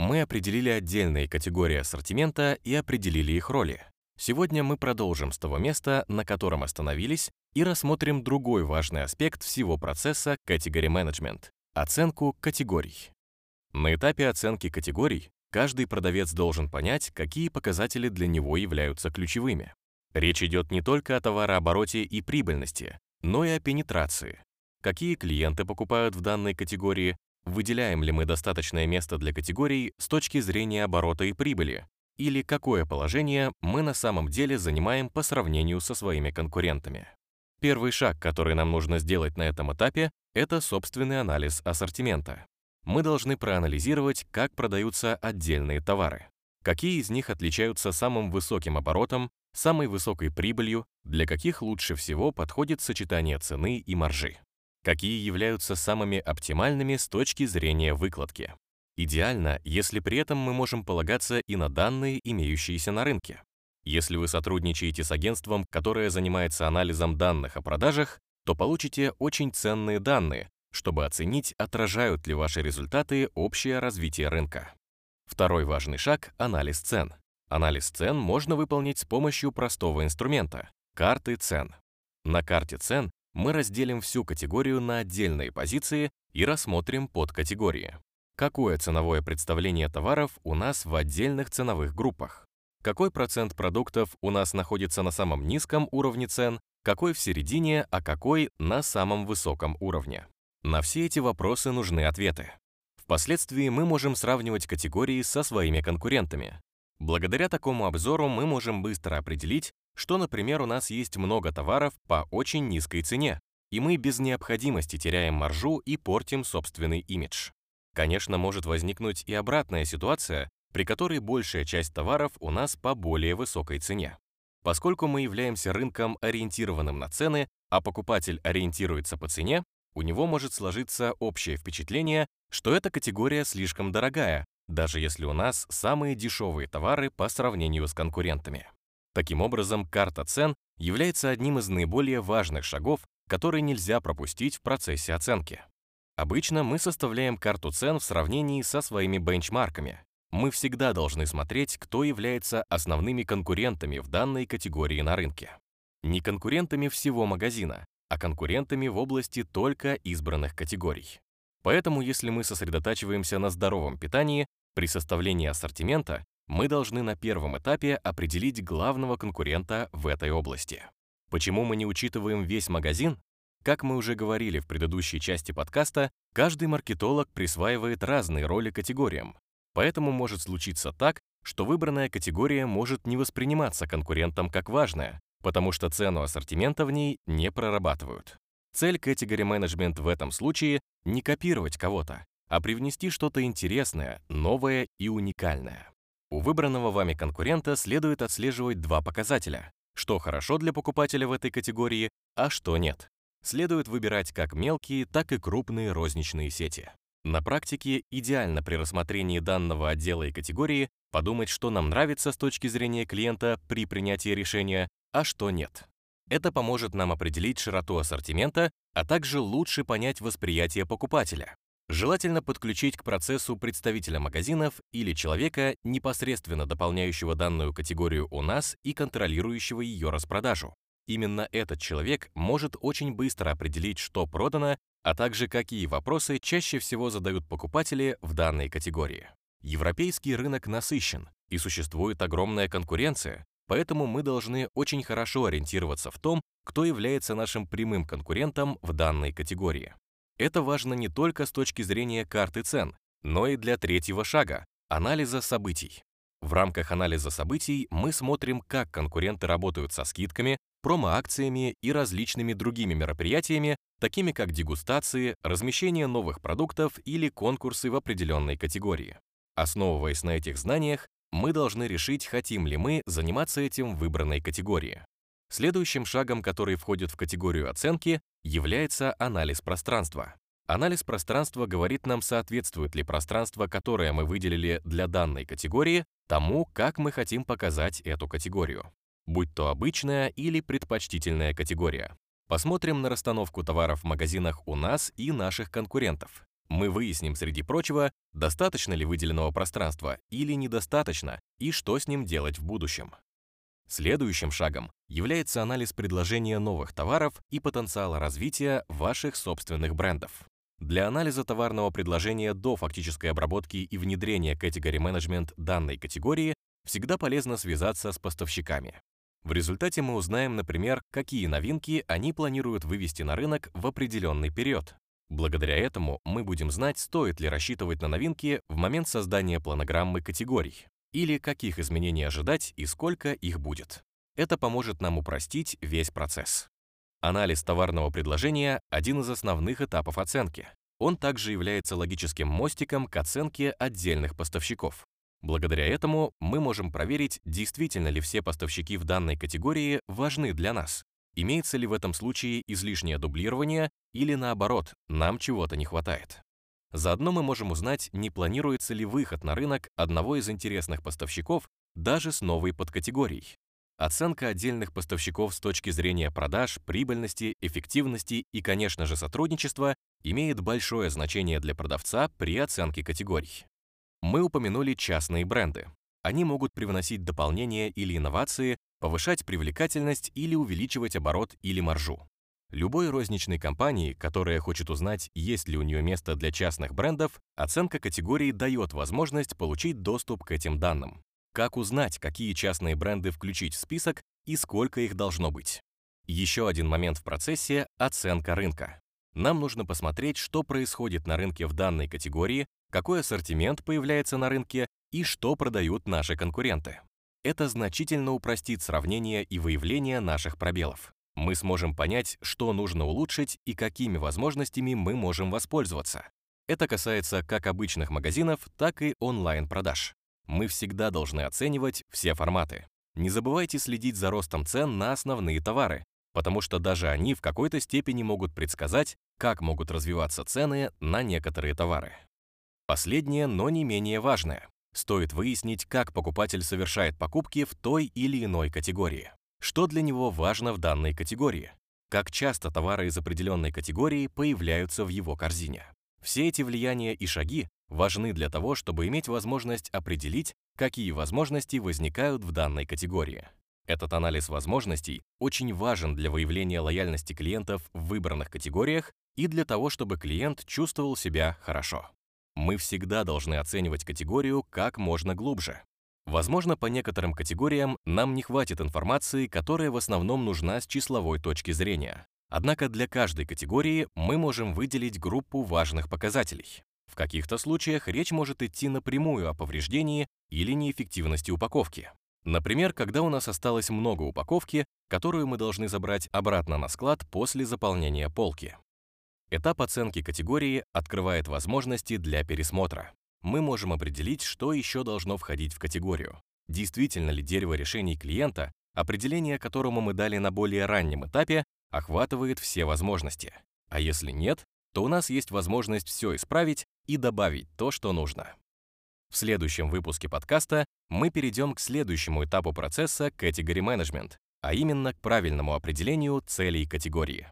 мы определили отдельные категории ассортимента и определили их роли. Сегодня мы продолжим с того места, на котором остановились, и рассмотрим другой важный аспект всего процесса Category Management – оценку категорий. На этапе оценки категорий каждый продавец должен понять, какие показатели для него являются ключевыми. Речь идет не только о товарообороте и прибыльности, но и о пенетрации. Какие клиенты покупают в данной категории, выделяем ли мы достаточное место для категорий с точки зрения оборота и прибыли, или какое положение мы на самом деле занимаем по сравнению со своими конкурентами. Первый шаг, который нам нужно сделать на этом этапе, это собственный анализ ассортимента. Мы должны проанализировать, как продаются отдельные товары. Какие из них отличаются самым высоким оборотом, самой высокой прибылью, для каких лучше всего подходит сочетание цены и маржи. Какие являются самыми оптимальными с точки зрения выкладки. Идеально, если при этом мы можем полагаться и на данные, имеющиеся на рынке. Если вы сотрудничаете с агентством, которое занимается анализом данных о продажах, то получите очень ценные данные, чтобы оценить, отражают ли ваши результаты общее развитие рынка. Второй важный шаг – анализ цен. Анализ цен можно выполнить с помощью простого инструмента – карты цен. На карте цен мы разделим всю категорию на отдельные позиции и рассмотрим подкатегории. Какое ценовое представление товаров у нас в отдельных ценовых группах? Какой процент продуктов у нас находится на самом низком уровне цен, какой в середине, а какой на самом высоком уровне? На все эти вопросы нужны ответы. Впоследствии мы можем сравнивать категории со своими конкурентами. Благодаря такому обзору мы можем быстро определить, что, например, у нас есть много товаров по очень низкой цене, и мы без необходимости теряем маржу и портим собственный имидж. Конечно, может возникнуть и обратная ситуация, при которой большая часть товаров у нас по более высокой цене. Поскольку мы являемся рынком, ориентированным на цены, а покупатель ориентируется по цене, у него может сложиться общее впечатление, что эта категория слишком дорогая, даже если у нас самые дешевые товары по сравнению с конкурентами. Таким образом, карта цен является одним из наиболее важных шагов, который нельзя пропустить в процессе оценки. Обычно мы составляем карту цен в сравнении со своими бенчмарками. Мы всегда должны смотреть, кто является основными конкурентами в данной категории на рынке. Не конкурентами всего магазина, а конкурентами в области только избранных категорий. Поэтому, если мы сосредотачиваемся на здоровом питании, при составлении ассортимента мы должны на первом этапе определить главного конкурента в этой области. Почему мы не учитываем весь магазин? Как мы уже говорили в предыдущей части подкаста, каждый маркетолог присваивает разные роли категориям. Поэтому может случиться так, что выбранная категория может не восприниматься конкурентом как важная, потому что цену ассортимента в ней не прорабатывают. Цель Category Management в этом случае – не копировать кого-то, а привнести что-то интересное, новое и уникальное. У выбранного вами конкурента следует отслеживать два показателя – что хорошо для покупателя в этой категории, а что нет. Следует выбирать как мелкие, так и крупные розничные сети. На практике идеально при рассмотрении данного отдела и категории подумать, что нам нравится с точки зрения клиента при принятии решения, а что нет. Это поможет нам определить широту ассортимента, а также лучше понять восприятие покупателя. Желательно подключить к процессу представителя магазинов или человека, непосредственно дополняющего данную категорию у нас и контролирующего ее распродажу. Именно этот человек может очень быстро определить, что продано, а также какие вопросы чаще всего задают покупатели в данной категории. Европейский рынок насыщен, и существует огромная конкуренция, Поэтому мы должны очень хорошо ориентироваться в том, кто является нашим прямым конкурентом в данной категории. Это важно не только с точки зрения карты цен, но и для третьего шага – анализа событий. В рамках анализа событий мы смотрим, как конкуренты работают со скидками, промо-акциями и различными другими мероприятиями, такими как дегустации, размещение новых продуктов или конкурсы в определенной категории. Основываясь на этих знаниях, мы должны решить, хотим ли мы заниматься этим в выбранной категории. Следующим шагом, который входит в категорию оценки, является анализ пространства. Анализ пространства говорит нам, соответствует ли пространство, которое мы выделили для данной категории, тому, как мы хотим показать эту категорию, будь то обычная или предпочтительная категория. Посмотрим на расстановку товаров в магазинах у нас и наших конкурентов. Мы выясним, среди прочего, достаточно ли выделенного пространства или недостаточно, и что с ним делать в будущем. Следующим шагом является анализ предложения новых товаров и потенциала развития ваших собственных брендов. Для анализа товарного предложения до фактической обработки и внедрения Category Management данной категории всегда полезно связаться с поставщиками. В результате мы узнаем, например, какие новинки они планируют вывести на рынок в определенный период. Благодаря этому мы будем знать, стоит ли рассчитывать на новинки в момент создания планограммы категорий или каких изменений ожидать и сколько их будет. Это поможет нам упростить весь процесс. Анализ товарного предложения – один из основных этапов оценки. Он также является логическим мостиком к оценке отдельных поставщиков. Благодаря этому мы можем проверить, действительно ли все поставщики в данной категории важны для нас. Имеется ли в этом случае излишнее дублирование или наоборот, нам чего-то не хватает. Заодно мы можем узнать, не планируется ли выход на рынок одного из интересных поставщиков даже с новой подкатегорией. Оценка отдельных поставщиков с точки зрения продаж, прибыльности, эффективности и, конечно же, сотрудничества имеет большое значение для продавца при оценке категорий. Мы упомянули частные бренды. Они могут привносить дополнения или инновации, повышать привлекательность или увеличивать оборот или маржу. Любой розничной компании, которая хочет узнать, есть ли у нее место для частных брендов, оценка категории дает возможность получить доступ к этим данным. Как узнать, какие частные бренды включить в список и сколько их должно быть? Еще один момент в процессе – оценка рынка. Нам нужно посмотреть, что происходит на рынке в данной категории, какой ассортимент появляется на рынке и что продают наши конкуренты. Это значительно упростит сравнение и выявление наших пробелов мы сможем понять, что нужно улучшить и какими возможностями мы можем воспользоваться. Это касается как обычных магазинов, так и онлайн-продаж. Мы всегда должны оценивать все форматы. Не забывайте следить за ростом цен на основные товары, потому что даже они в какой-то степени могут предсказать, как могут развиваться цены на некоторые товары. Последнее, но не менее важное. Стоит выяснить, как покупатель совершает покупки в той или иной категории. Что для него важно в данной категории? Как часто товары из определенной категории появляются в его корзине? Все эти влияния и шаги важны для того, чтобы иметь возможность определить, какие возможности возникают в данной категории. Этот анализ возможностей очень важен для выявления лояльности клиентов в выбранных категориях и для того, чтобы клиент чувствовал себя хорошо. Мы всегда должны оценивать категорию как можно глубже. Возможно, по некоторым категориям нам не хватит информации, которая в основном нужна с числовой точки зрения. Однако для каждой категории мы можем выделить группу важных показателей. В каких-то случаях речь может идти напрямую о повреждении или неэффективности упаковки. Например, когда у нас осталось много упаковки, которую мы должны забрать обратно на склад после заполнения полки. Этап оценки категории открывает возможности для пересмотра мы можем определить, что еще должно входить в категорию. Действительно ли дерево решений клиента, определение которому мы дали на более раннем этапе, охватывает все возможности. А если нет, то у нас есть возможность все исправить и добавить то, что нужно. В следующем выпуске подкаста мы перейдем к следующему этапу процесса Category Management, а именно к правильному определению целей категории.